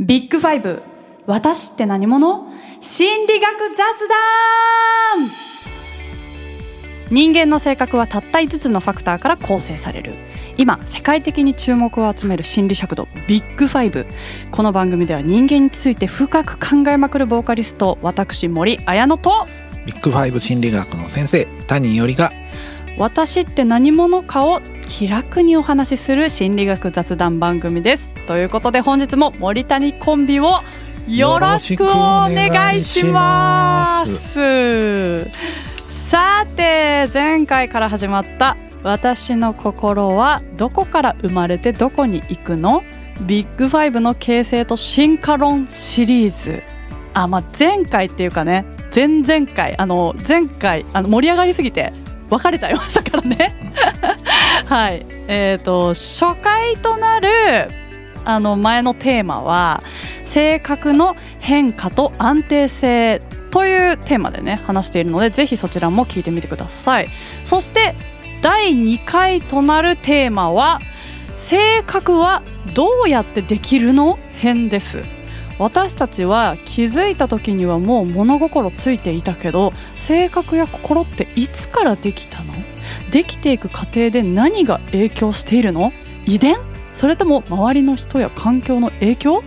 ビッグファイブ。私って何者？心理学雑談。人間の性格はたった5つのファクターから構成される。今世界的に注目を集める心理尺度ビッグファイブ。この番組では人間について深く考えまくるボーカリスト私森綾乃と。ビッグファイブ心理学の先生谷よりが。私って何者かを気楽にお話しする心理学雑談番組ですということで本日も森谷コンビをよろしくお願いします。さて前回から始まった私の心はどこから生まれてどこに行くの？ビッグファイブの形成と進化論シリーズ。あまあ前回っていうかね前々回あの前回あの盛り上がりすぎて別れちゃいましたからね。はい。えーと、初回となるあの前のテーマは性格の変化と安定性というテーマでね話しているのでぜひそちらも聞いてみてください。そして第2回となるテーマは性格はどうやってできるの？編です。私たちは気づいた時にはもう物心ついていたけど性格や心っていつからできたの？できていく過程で何が影響しているの？遺伝？それとも周りの人や環境の影響？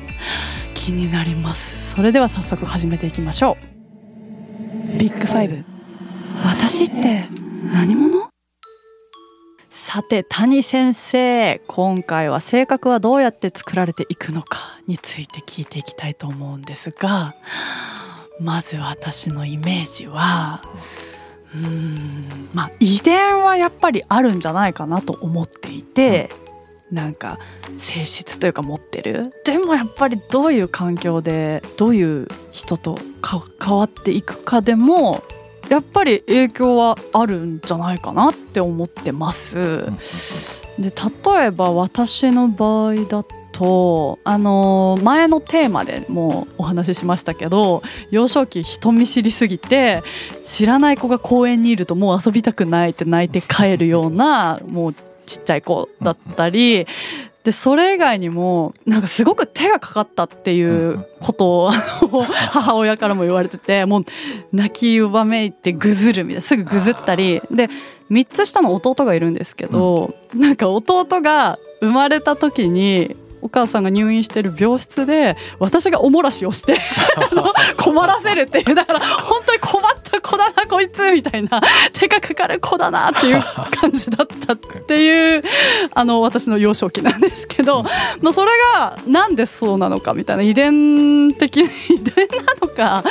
気になります。それでは早速始めていきましょう。ビッグファイブ。私って何者？さて谷先生今回は性格はどうやって作られていくのか？について聞いていきたいと思うんですがまず私のイメージはうんまあ遺伝はやっぱりあるんじゃないかなと思っていて、なんか性質というか持ってる？でもやっぱりどういう環境でどういう人と関わっていくかでもやっぱり影響はあるんじゃないかなって思ってます。で例えば私の場合だとあの前のテーマでもお話ししましたけど幼少期人見知りすぎて知らない子が公園にいるともう遊びたくないって泣いて帰るようなもうちっちゃい子だったりでそれ以外にもなんかすごく手がかかったっていうことを母親からも言われててもう泣きうばめいてぐずるみたいなすぐぐずったり。で3つ下の弟がいるんですけど、なんか弟が生まれた時にお母さんが入院してる病室で私がおもらしをして 困らせるっていう。だから本当に困子だなこいつみたいな 手がかかる子だなっていう感じだったっていうあの私の幼少期なんですけど、まあ、それがなんでそうなのかみたいな遺伝的 遺伝なのか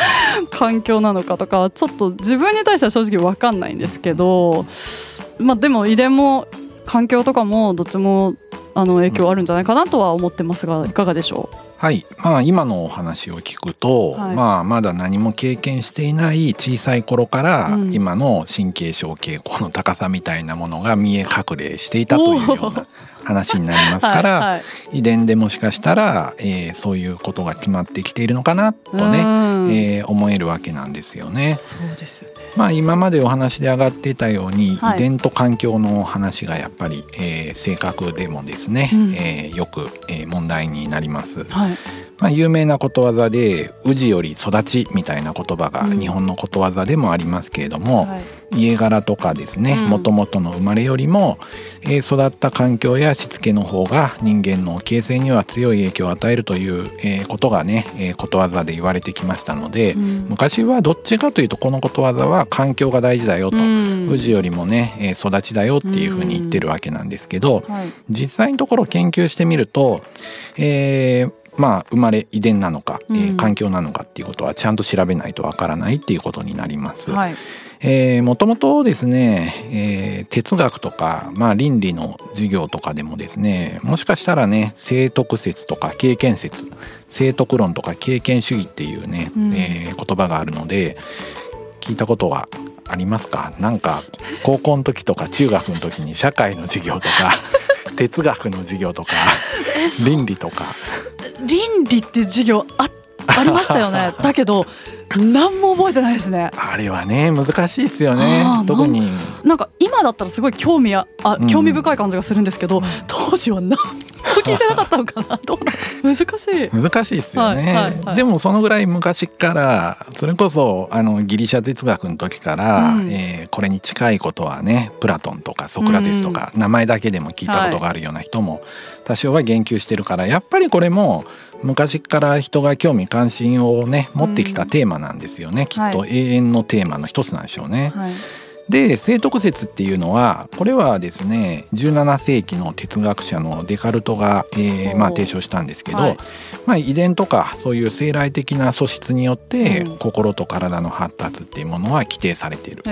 環境なのかとかはちょっと自分に対しては正直分かんないんですけど、まあ、でも遺伝も環境とかもどっちもあの影響あるんじゃないかなとは思ってますがいかがでしょう？はい、まあ、今のお話を聞くと、はい、まあ、まだ何も経験していない小さい頃から、今の神経症傾向の高さみたいなものが見え隠れしていたというような話になりますからはい、遺伝でもしかしたら、えー、そういうことが決まってきているのかなとね、えー、思えるわけなんですよね。そうですまあ、今までお話で上がっていたように、はい、遺伝と環境の話がやっぱり、えー、正確でもですね、うん、えー、よく、えー、問題になります。はいまあ、有名なことわざで「宇治より育ち」みたいな言葉が日本のことわざでもありますけれども、うんはい、家柄とかですねもともとの生まれよりも、えー、育った環境やしつけの方が人間の形成には強い影響を与えるという、えー、ことがね、えー、ことわざで言われてきましたので、うん、昔はどっちかというとこのことわざは環境が大事だよと、うん、宇治よりもね、えー、育ちだよっていうふうに言ってるわけなんですけど、はい、実際のところ研究してみると、えー、まあ生まれ遺伝なのか、うん、えー、環境なのかっていうことはちゃんと調べないとわからないっていうことになります。はい。えー、もともとですね、えー、哲学とか、まあ、倫理の授業とかでもですねもしかしたらね聖徳説とか経験説聖徳論とか経験主義っていうね、うん、えー、言葉があるので聞いたことはありますか？なんか高校の時とか中学の時に社会の授業とか 哲学の授業とか倫理とか倫理って授業あありましたよね。だけど何も覚えてないですね。あれはね難しいですよね特に。なんか今だったらすごい興味あ興味深い感じがするんですけど、うん、当時は何聞いてなかったのかなどう 難しい。難しいですよね、はいはいはい、でもそのぐらい昔からそれこそあのギリシャ哲学の時から、うん、えー、これに近いことはねプラトンとかソクラテスとか、うん、名前だけでも聞いたことがあるような人も多少は言及してるからやっぱりこれも昔から人が興味関心をね持ってきたテーマなんですよね、うん、きっと永遠のテーマの一つなんでしょうね。はい。で聖徳説っていうのはこれはですね17世紀の哲学者のデカルトが、えーまあ、提唱したんですけど、はい、まあ、遺伝とかそういう生来的な素質によって、うん、心と体の発達っていうものは規定されている、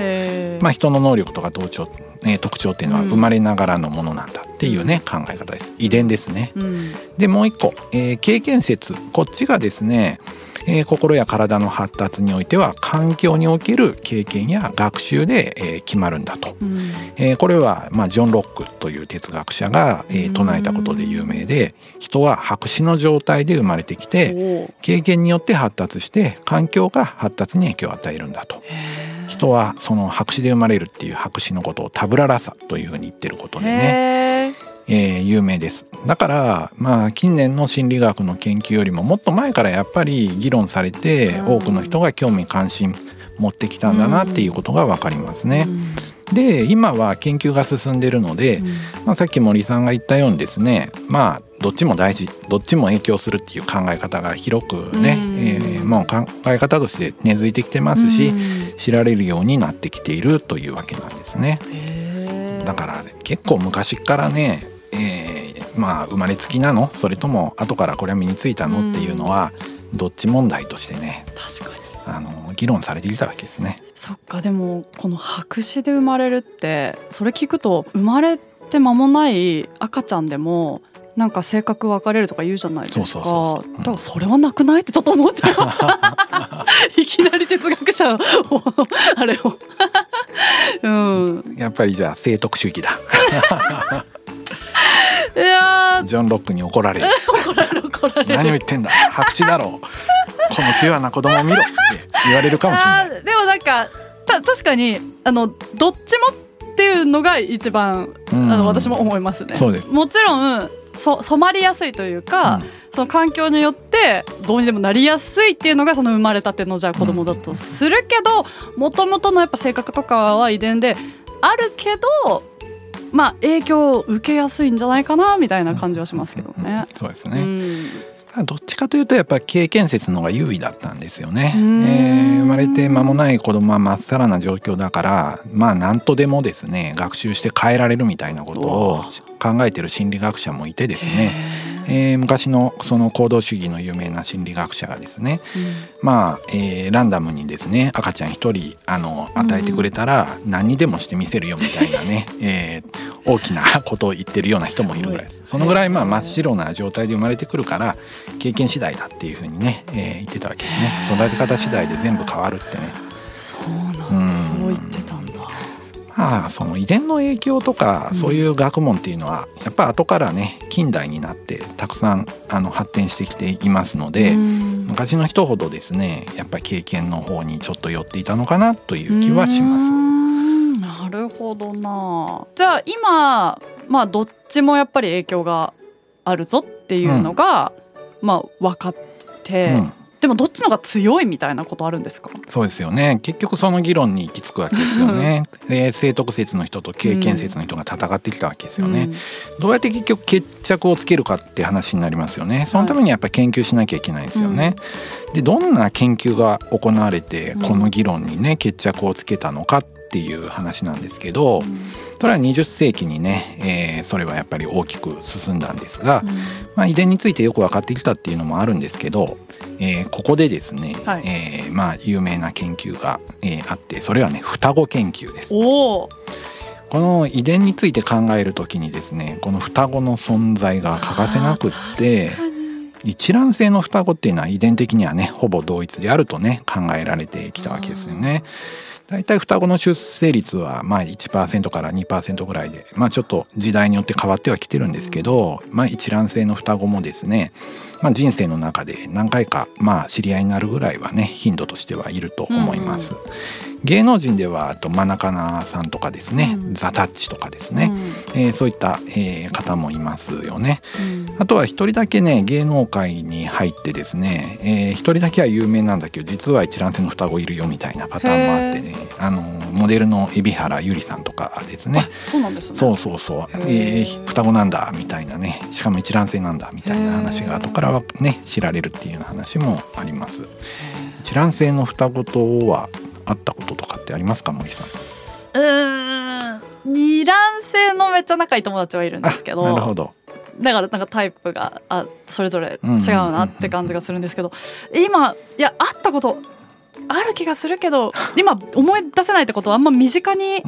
まあ、人の能力とか同調、えー、特徴っていうのは生まれながらのものなんだっていうね、考え方です。遺伝ですね。うん、でもう一個、えー、経験説。こっちがですねえー、心や体の発達においては環境における経験や学習で、えー、決まるんだと、うん、えー、これは、まあ、ジョン・ロックという哲学者が、えー、唱えたことで有名で、人は白紙の状態で生まれてきて経験によって発達して環境が発達に影響を与えるんだと。人はその白紙で生まれるっていう白紙のことをタブララサというふうに言ってることでねえー、有名です。だからまあ近年の心理学の研究よりももっと前からやっぱり議論されて多くの人が興味関心持ってきたんだなっていうことが分かりますね。で今は研究が進んでるので、まあ、さっき森さんが言ったようにですねまあどっちも大事どっちも影響するっていう考え方が広くね、えー、もう考え方として根付いてきてますし、知られるようになってきているというわけなんですね。だから結構昔からねえー、まあ生まれつきなの？それとも後からこれは身についたの？っていうのはどっち問題としてね確かにあの議論されてきたわけですね。そっかでもこの白紙で生まれるってそれ聞くと生まれて間もない赤ちゃんでもなんか性格分かれるとか言うじゃないですか。だからそれはなくないってちょっと思っちゃいました。いきなり哲学者をあれをうん。やっぱりじゃあ聖徳主義だ。いやジョン・ロックに怒られる。怒られる怒られる。何を言ってんだ。白紙だろう。このピュアな子供を見ろって言われるかもしれない。でもなんかた確かにあのどっちもっていうのが一番あの私も思いますね。そうです。もちろんそ染まりやすいというか、うん、その環境によってどうにでもなりやすいっていうのがその生まれたてのじゃあ子供だとするけどもともとのやっぱ性格とかは遺伝であるけどまあ影響を受けやすいんじゃないかなみたいな感じはしますけどね。そうですね、うん、どっちかというとやっぱ経験説の方が優位だったんですよね。えー、生まれて間もない子供はまっさらな状況だからまあ何とでもですね学習して変えられるみたいなことを考えてる心理学者もいてですね。えー、昔のその行動主義の有名な心理学者がですね、うん、まあ、えー、ランダムにですね赤ちゃん一人あの与えてくれたら何にでもしてみせるよみたいなね、うん、えー、大きなことを言ってるような人もいるぐらいです。そのぐらいまあ真っ白な状態で生まれてくるから経験次第だっていうふうにね、えー、言ってたわけですね。育て方次第で全部変わるってね。そうなんだ、そう言ってたまあその遺伝の影響とかそういう学問っていうのはやっぱ後からね近代になってたくさんあの発展してきていますので昔の人ほどですねやっぱり経験の方にちょっと寄っていたのかなという気はします。なるほどな。じゃあ今まあどっちもやっぱり影響があるぞっていうのが、うん、まあ分かって、うんでもどっちのが強いみたいなことあるんですか？そうですよね。結局その議論に行き着くわけですよね。で性徳説の人と経験説の人が戦ってきたわけですよね、うん、どうやって結局決着をつけるかって話になりますよね。そのためにやっぱり研究しなきゃいけないですよね、はい、でどんな研究が行われてこの議論にね決着をつけたのかっていう話なんですけど、うんそれは20世紀にね、えー、それはやっぱり大きく進んだんですが、うん、まあ、遺伝についてよく分かってきたっていうのもあるんですけどえー、ここでですね、はい、えー、まあ、有名な研究が、えー、あってそれはね双子研究です。おこの遺伝について考える時にですねこの双子の存在が欠かせなくって一卵性の双子っていうのは遺伝的にはねほぼ同一であるとね考えられてきたわけですよね。大体双子の出生率はまあ1%から2%ぐらいで、まあ、ちょっと時代によって変わってはきてるんですけど、まあ、一卵性の双子もですね、まあ、人生の中で何回かまあ知り合いになるぐらいはね頻度としてはいると思います。うん芸能人ではあとマナカナさんとかですね、うん、ザ・タッチとかですね、うん、えー、そういった、えー、方もいますよね。うん、あとは一人だけね芸能界に入ってですね、えー、一人だけは有名なんだけど実は一卵性の双子いるよみたいなパターンもあってねあのモデルの海老原ゆりさんとかですね。そうなんですね。そうそうそう、えー、双子なんだみたいなねしかも一卵性なんだみたいな話が後からはね知られるっていう話もあります。一卵性の双子とはあったこととかってありますか森さん？うん二卵性のめっちゃ仲いい友達はいるんですけどなるほど。だからなんかタイプがあそれぞれ違うなって感じがするんですけど今いや会ったことある気がするけど今思い出せないってことはあんま身近に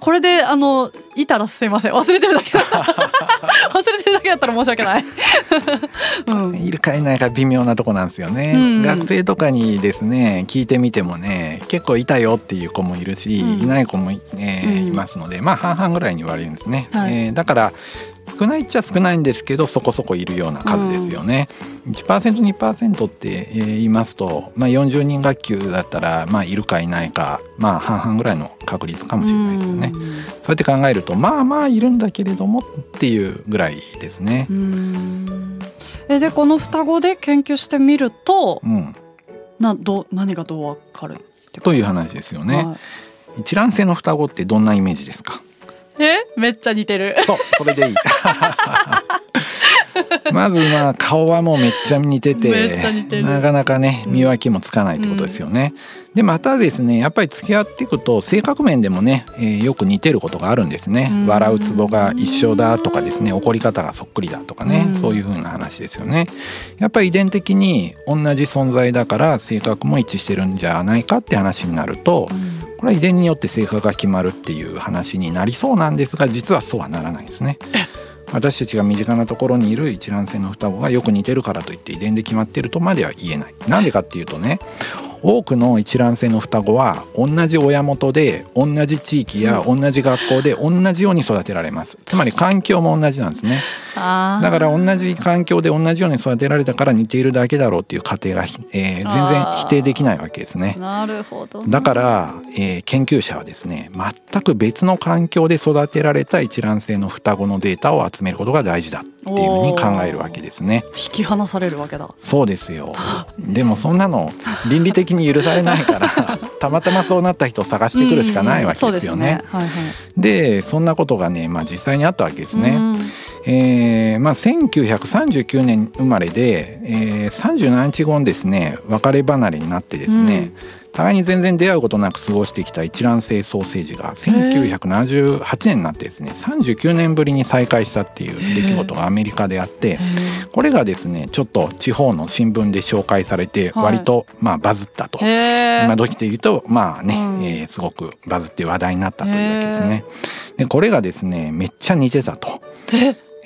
これであのいたらすいません。忘れてるだけ 忘れてるだけだったら申し訳ない、うん、いるかいないか微妙なとこなんですよね、うん、学生とかにですね聞いてみてもね結構いたよっていう子もいるし、うん、いない子も、えー、いますのでまあ半々ぐらいに言われるんですね、はい、えー、だから少ないっちゃ少ないんですけどそこそこいるような数ですよね。うん、1%2% って言いますと、まあ、40人学級だったら、まあ、いるかいないか、まあ、半々ぐらいの確率かもしれないですよね。うん、そうやって考えるとまあまあいるんだけれどもっていうぐらいですね。えでこの双子で研究してみると、うん、など何がどうわかるという話ですよね。はい、一卵性の双子ってどんなイメージですか？え？めっちゃ似てる。そうそれでいい。まずまあ顔はもうめっちゃ似ててなかなかね見分けもつかないってことですよね、うん、でまたですねやっぱり付き合っていくと性格面でもね、えー、よく似てることがあるんですね、笑うツボが一緒だとかですね怒り方がそっくりだとかね、うそういう風な話ですよね。やっぱり遺伝的に同じ存在だから性格も一致してるんじゃないかって話になると、うんこれは遺伝によって性格が決まるっていう話になりそうなんですが実はそうはならないですね。私たちが身近なところにいる一卵性の双子がよく似てるからといって遺伝で決まってるとまでは言えない。なんでかっていうとね多くの一卵性の双子は同じ親元で同じ地域や同じ学校で同じように育てられます。つまり環境も同じなんですね。だから同じ環境で同じように育てられたから似ているだけだろうっていう過程が、えー、全然否定できないわけですね。なるほど、だから、えー、研究者はですね全く別の環境で育てられた一卵性の双子のデータを集めることが大事だ。っていうふうに考えるわけですね。引き離されるわけだ。そうですよ。でもそんなの倫理的に許されないから たまたまそうなった人を探してくるしかないわけですよね。でそんなことがね、まあ、実際にあったわけですね。うん。えーまあ、1939年生まれで、えー、37日後にですね別れ離れになってですね、うん、互いに全然出会うことなく過ごしてきた一卵性ソーセージが1978年になってですね39年ぶりに再会したっていう出来事がアメリカであってこれがですねちょっと地方の新聞で紹介されて割とまあバズったと、今時で言うとまあね、うん、えー、すごくバズって話題になったというわけですね。でこれがですねめっちゃ似てたと。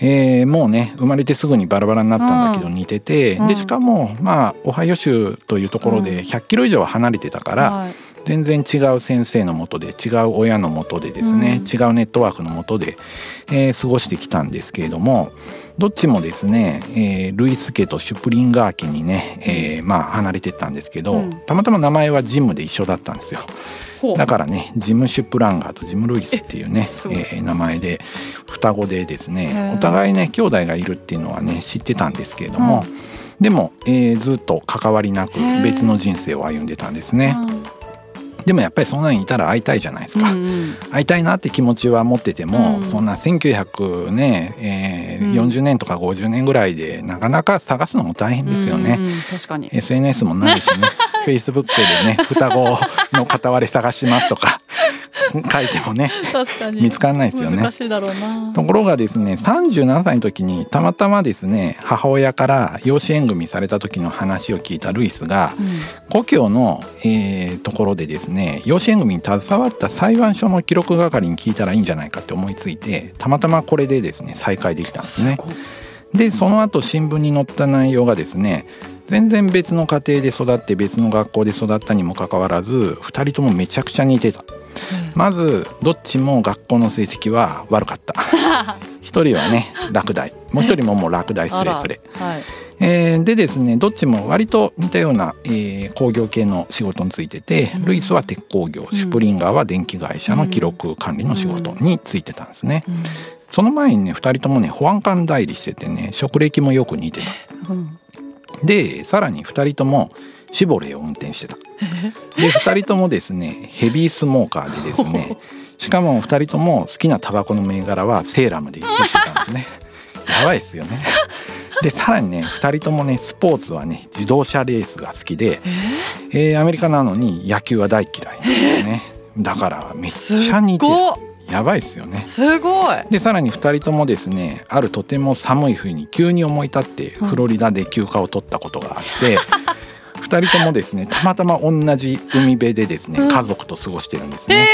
えー、もうね生まれてすぐにバラバラになったんだけど似てて、うん、でしかもまあオハイオ州というところで100キロ以上離れてたから、うん、全然違う先生のもとで違う親のもとでですね、うん、違うネットワークのもとで、えー、過ごしてきたんですけれどもどっちもですね、えー、ルイス家とシュプリンガー家にね、えー、まあ離れてったんですけど、たまたま名前はジムで一緒だったんですよ。だからねジム・シュプランガーとジム・ルイスっていうねえー、名前で双子でですねお互いね兄弟がいるっていうのはね知ってたんですけれども、でも、えー、ずっと関わりなく別の人生を歩んでたんですね。でもやっぱりそんなにいたら会いたいじゃないですか、うんうん、会いたいなって気持ちは持ってても、うん、そんな1900ね、えー、うん、40年とか50年ぐらいでなかなか探すのも大変ですよね、うんうん、確かに。SNS もないしね フェイスブックでね双子の片割れ探しますとか 書いてもね見つからないですよね。ところがですね37歳の時にたまたまですね母親から養子縁組された時の話を聞いたルイスが、うん、故郷の、えー、ところでですね養子縁組に携わった裁判所の記録係に聞いたらいいんじゃないかって思いついてたまたまこれでですね再開できたんですね。でその後新聞に載った内容がですね全然別の家庭で育って別の学校で育ったにもかかわらず2人ともめちゃくちゃ似てた、まずどっちも学校の成績は悪かった。1人はね落第。もう1人ももう落第すれすれ、はい。えー、でですねどっちも割と似たような、えー、工業系の仕事についてて、うん、ルイスは鉄工業シュプリンガーは電気会社の記録管理の仕事についてたんですね。うん。うん、その前にね2人ともね保安官代理しててね職歴もよく似てた。でさらに2人ともシボレーを運転してた。で2人ともですねヘビースモーカーでですね しかも2人とも好きなタバコの銘柄はセーラムで一致してたんですね。やばいですよね。でさらにね2人ともねスポーツはね自動車レースが好きで、え？ー、アメリカなのに野球は大嫌いなんですね、だからめっちゃ似てるやばいですよね。すごい。でさらに2人ともですねあるとても寒い冬に急に思い立ってフロリダで休暇を取ったことがあって、うん、2人ともですねたまたま同じ海辺でですね、うん、家族と過ごしてるんですね、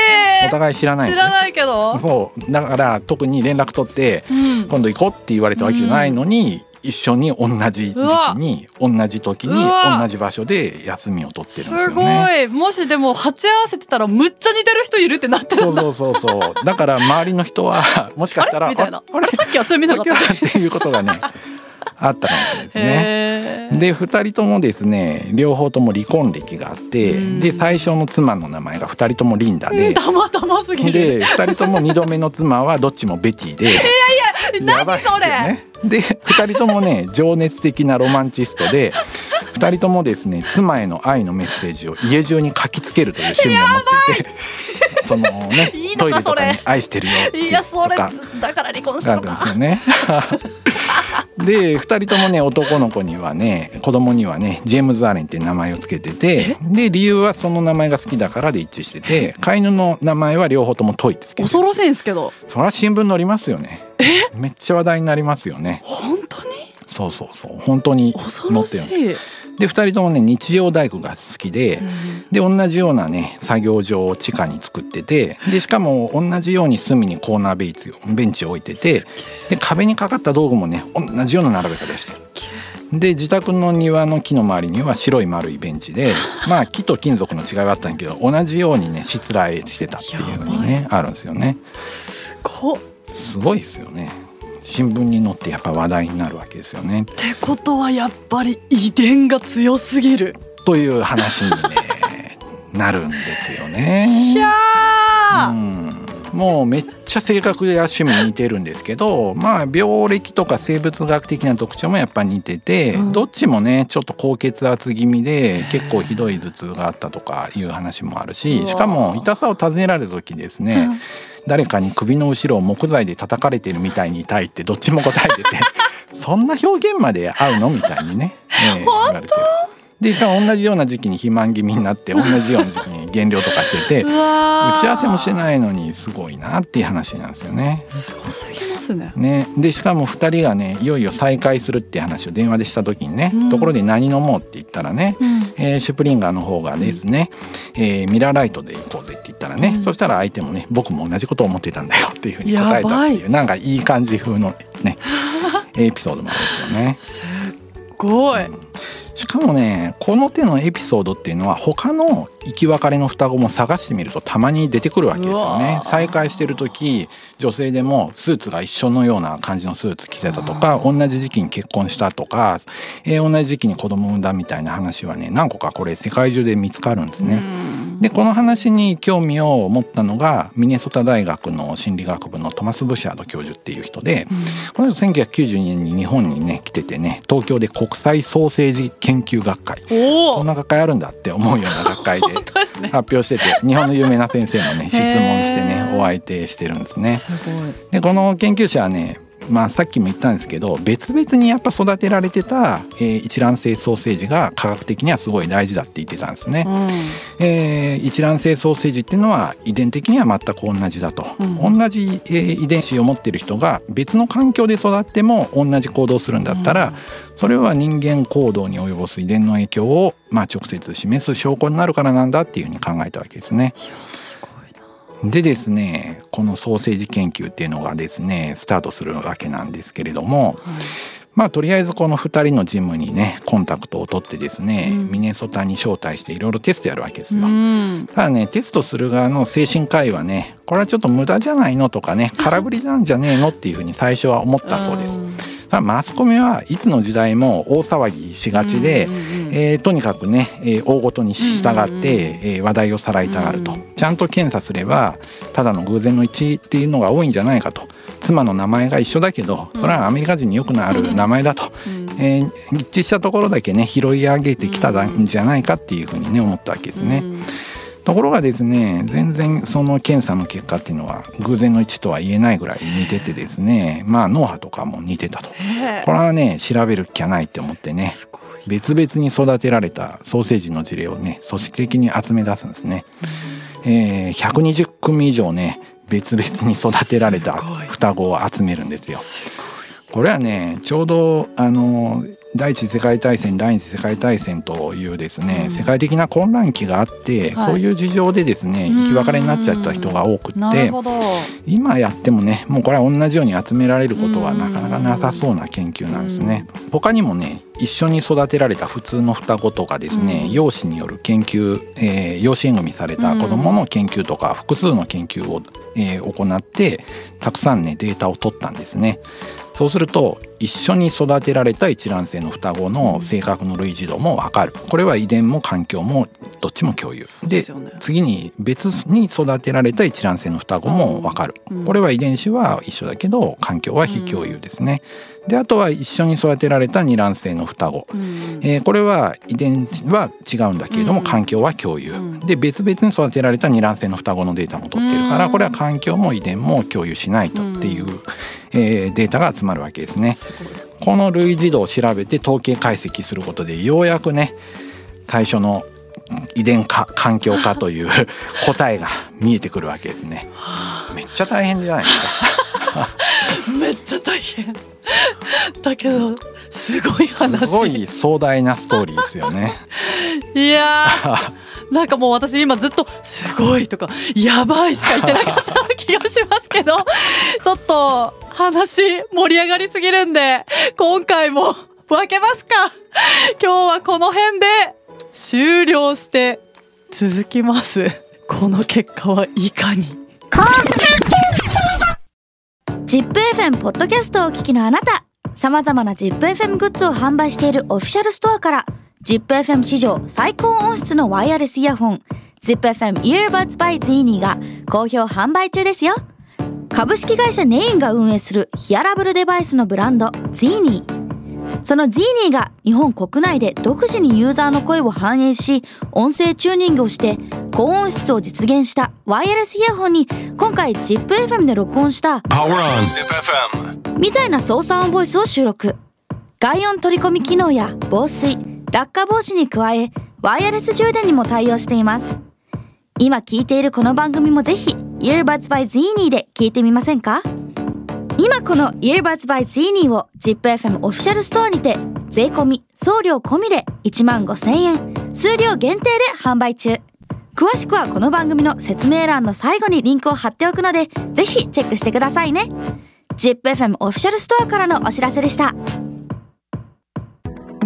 お互い知らない、ね、知らないけど。そう。だから特に連絡取って、うん、今度行こうって言われたわけじゃないのに、一緒に同じ時期に同じ時に同じ場所で休みを取ってるんですよね。すごい。もしでも鉢合わせてたらむっちゃ似てる人いるってなってそうそうそうそう。だから周りの人はもしかしたらみたいな。あれ？さっきはち見なかった。っていうことがねあったかもしれないですね。で2人ともですね両方とも離婚歴があってで最初の妻の名前が2人ともリンダでたまたますぎる。で2人とも2度目の妻はどっちもベティで。いやいや何それ、ね、で2人ともね情熱的なロマンチストで2人ともですね妻への愛のメッセージを家中に書きつけるという趣味を持っていてそのねトイレとかに「愛してるよ」っていやそれだから離婚したのか。ですよねで2人ともね男の子にはね子供にはねジェームズ・アレンって名前を付けててで理由はその名前が好きだからで一致してて飼い犬の名前は両方ともトイってつけて恐ろしいんですけど。そりゃ新聞載りますよね。めっちゃ話題になりますよね。本当に？そうそうそう。本当に載ってるんですで2人ともね日曜大工が好きで、で同じようなね作業場を地下に作っててでしかも同じように隅にコーナーベンチをベンチを置いててで壁にかかった道具もね同じような並べ方してる。で自宅の庭の木の周りには白い丸いベンチで まあ木と金属の違いはあったんやけど同じようにねしつらえしてたっていうふうにねあるんですよね。すごいですよね。新聞に載ってやっぱ話題になるわけですよね。ってことはやっぱり遺伝が強すぎる。という話に、ね、なるんですよね。いやうん、もうめっちゃ性格や趣味似てるんですけどまあ病歴とか生物学的な特徴もやっぱ似てて、うん、どっちもねちょっと高血圧気味で結構ひどい頭痛があったとかいう話もあるししかも痛さを尋ねられた時ですね、うん誰かに首の後ろを木材で叩かれてるみたいに痛いってどっちも答えててそんな表現まで合うの？みたいにね、えー、言われて。で同じような時期に肥満気味になって同じような時期に減量とかしてて 打ち合わせもしてないのにすごいなっていう話なんですよね。すごすぎますね。ね。でしかも2人がねいよいよ再会するっていう話を電話でした時にね、うん、ところで何飲もうって言ったらね、うん、えー、シュプリンガーの方がですね、うん、えー、ミラーライトで行こうぜって言ったらね、そしたら相手もね僕も同じことを思ってたんだよっていうふうに答えたっていうなんかいい感じ風のね エピソードもあるんですよね。すごい、しかもねこの手のエピソードっていうのは他の生き別れの双子も探してみるとたまに出てくるわけですよね。再会してる時女性でもスーツが一緒のような感じのスーツ着てたとか同じ時期に結婚したとか、えー、同じ時期に子供産んだみたいな話はね何個かこれ世界中で見つかるんですね。でこの話に興味を持ったのがミネソタ大学の心理学部のトマス・ブシャード教授っていう人で、この人1992年に日本にね来ててね東京で国際ソーセージ研究学会。そんな学会あるんだって思うような学会で発表してて日本の有名な先生もね質問してねお相手してるんですね。でこの研究者はねまあ、さっきも言ったんですけど別々にやっぱ育てられてた、えー、一卵性ソーセージが科学的にはすごい大事だって言ってたんですね。うん、えー、一卵性ソーセージっていうのは遺伝的には全く同じだと、うん、同じ、えー、遺伝子を持ってる人が別の環境で育っても同じ行動するんだったら、うん、それは人間行動に及ぼす遺伝の影響を、まあ、直接示す証拠になるからなんだっていうふうに考えたわけですね。でですねこのソーセージ研究っていうのがですねスタートするわけなんですけれども、はい、まあとりあえずこの2人のジムにねコンタクトを取ってですね、うん、ミネソタに招待していろいろテストやるわけですよ、うん、ただねテストする側の精神科医はねこれはちょっと無駄じゃないのとかね空振りなんじゃねえのっていうふうに最初は思ったそうです、マスコミはいつの時代も大騒ぎしがちで、えー、とにかくね、えー、大ごとに従って、えー、話題をさらいたがると、ちゃんと検査すればただの偶然の一致っていうのが多いんじゃないかと。妻の名前が一緒だけどそれはアメリカ人によくなる名前だと、うん、えー、一致したところだけね拾い上げてきたんじゃないかっていうふうにね思ったわけですね。うんところがですね全然その検査の結果っていうのは偶然の一致とは言えないぐらい似ててですねまあ脳波とかも似てたと。これはね調べる気はないって思ってね別々に育てられたソーセージの事例をね組織的に集め出すんですね。えー、120組以上ね別々に育てられた双子を集めるんですよ。これはねちょうどあの第一次世界大戦第二次世界大戦というですね、うん、世界的な混乱期があって、はい、そういう事情でですね生き別れになっちゃった人が多くって今やってもねもうこれは同じように集められることはなかなかなさそうな研究なんですね。他にもね一緒に育てられた普通の双子とかですね、うん、養子による研究、えー、養子縁組された子どもの研究とか、複数の研究を、えー、行ってたくさんねデータを取ったんですね。そうすると一緒に育てられた一卵性の双子の性格の類似度も分かる。これは遺伝も環境もどっちも共有。で、ね、次に別に育てられた一卵性の双子も分かる、うん、これは遺伝子は一緒だけど環境は非共有ですね、うん、であとは一緒に育てられた二卵性の双子、うん、えー、これは遺伝子は違うんだけれども環境は共有、で別々に育てられた二卵性の双子のデータも取ってるからこれは環境も遺伝も共有しないとっていう、えー、データが集まるわけですね。この類似度を調べて統計解析することでようやくね最初の遺伝化環境化という 答えが見えてくるわけですね。めっちゃ大変じゃないですか。めっちゃ大変。だけどすごい話。すごい壮大なストーリーですよね。いやなんかもう私今ずっと「すごい」とか「やばい」しか言ってなかった気がしますけど ちょっと話盛り上がりすぎるんで今回も分けますか。今日はこの辺で終了して続きます。この結果はいかに。ZIPFM ポッドキャストをお聞きのあなた様々な ZIPFM グッズを販売しているオフィシャルストアから ZIPFM 史上最高音質のワイヤレスイヤホン。ZIPFM Earbuds by Zini が好評販売中ですよ。株式会社ネインが運営するヒアラブルデバイスのブランド Zini その Zini が日本国内で独自にユーザーの声を反映し音声チューニングをして高音質を実現したワイヤレスイヤホンに今回 ZIPFM で録音したみたいな操作音ボイスを収録。外音取り込み機能や防水落下防止に加えワイヤレス充電にも対応しています。今聞いているこの番組もぜひ Earbuds by Zini で聞いてみませんか？今この Earbuds by Zini を ZIPFM オフィシャルストアにて税込み送料込みで1万5000円数量限定で販売中。詳しくはこの番組の説明欄の最後にリンクを貼っておくのでぜひチェックしてくださいね。ZIPFM オフィシャルストアからのお知らせでした。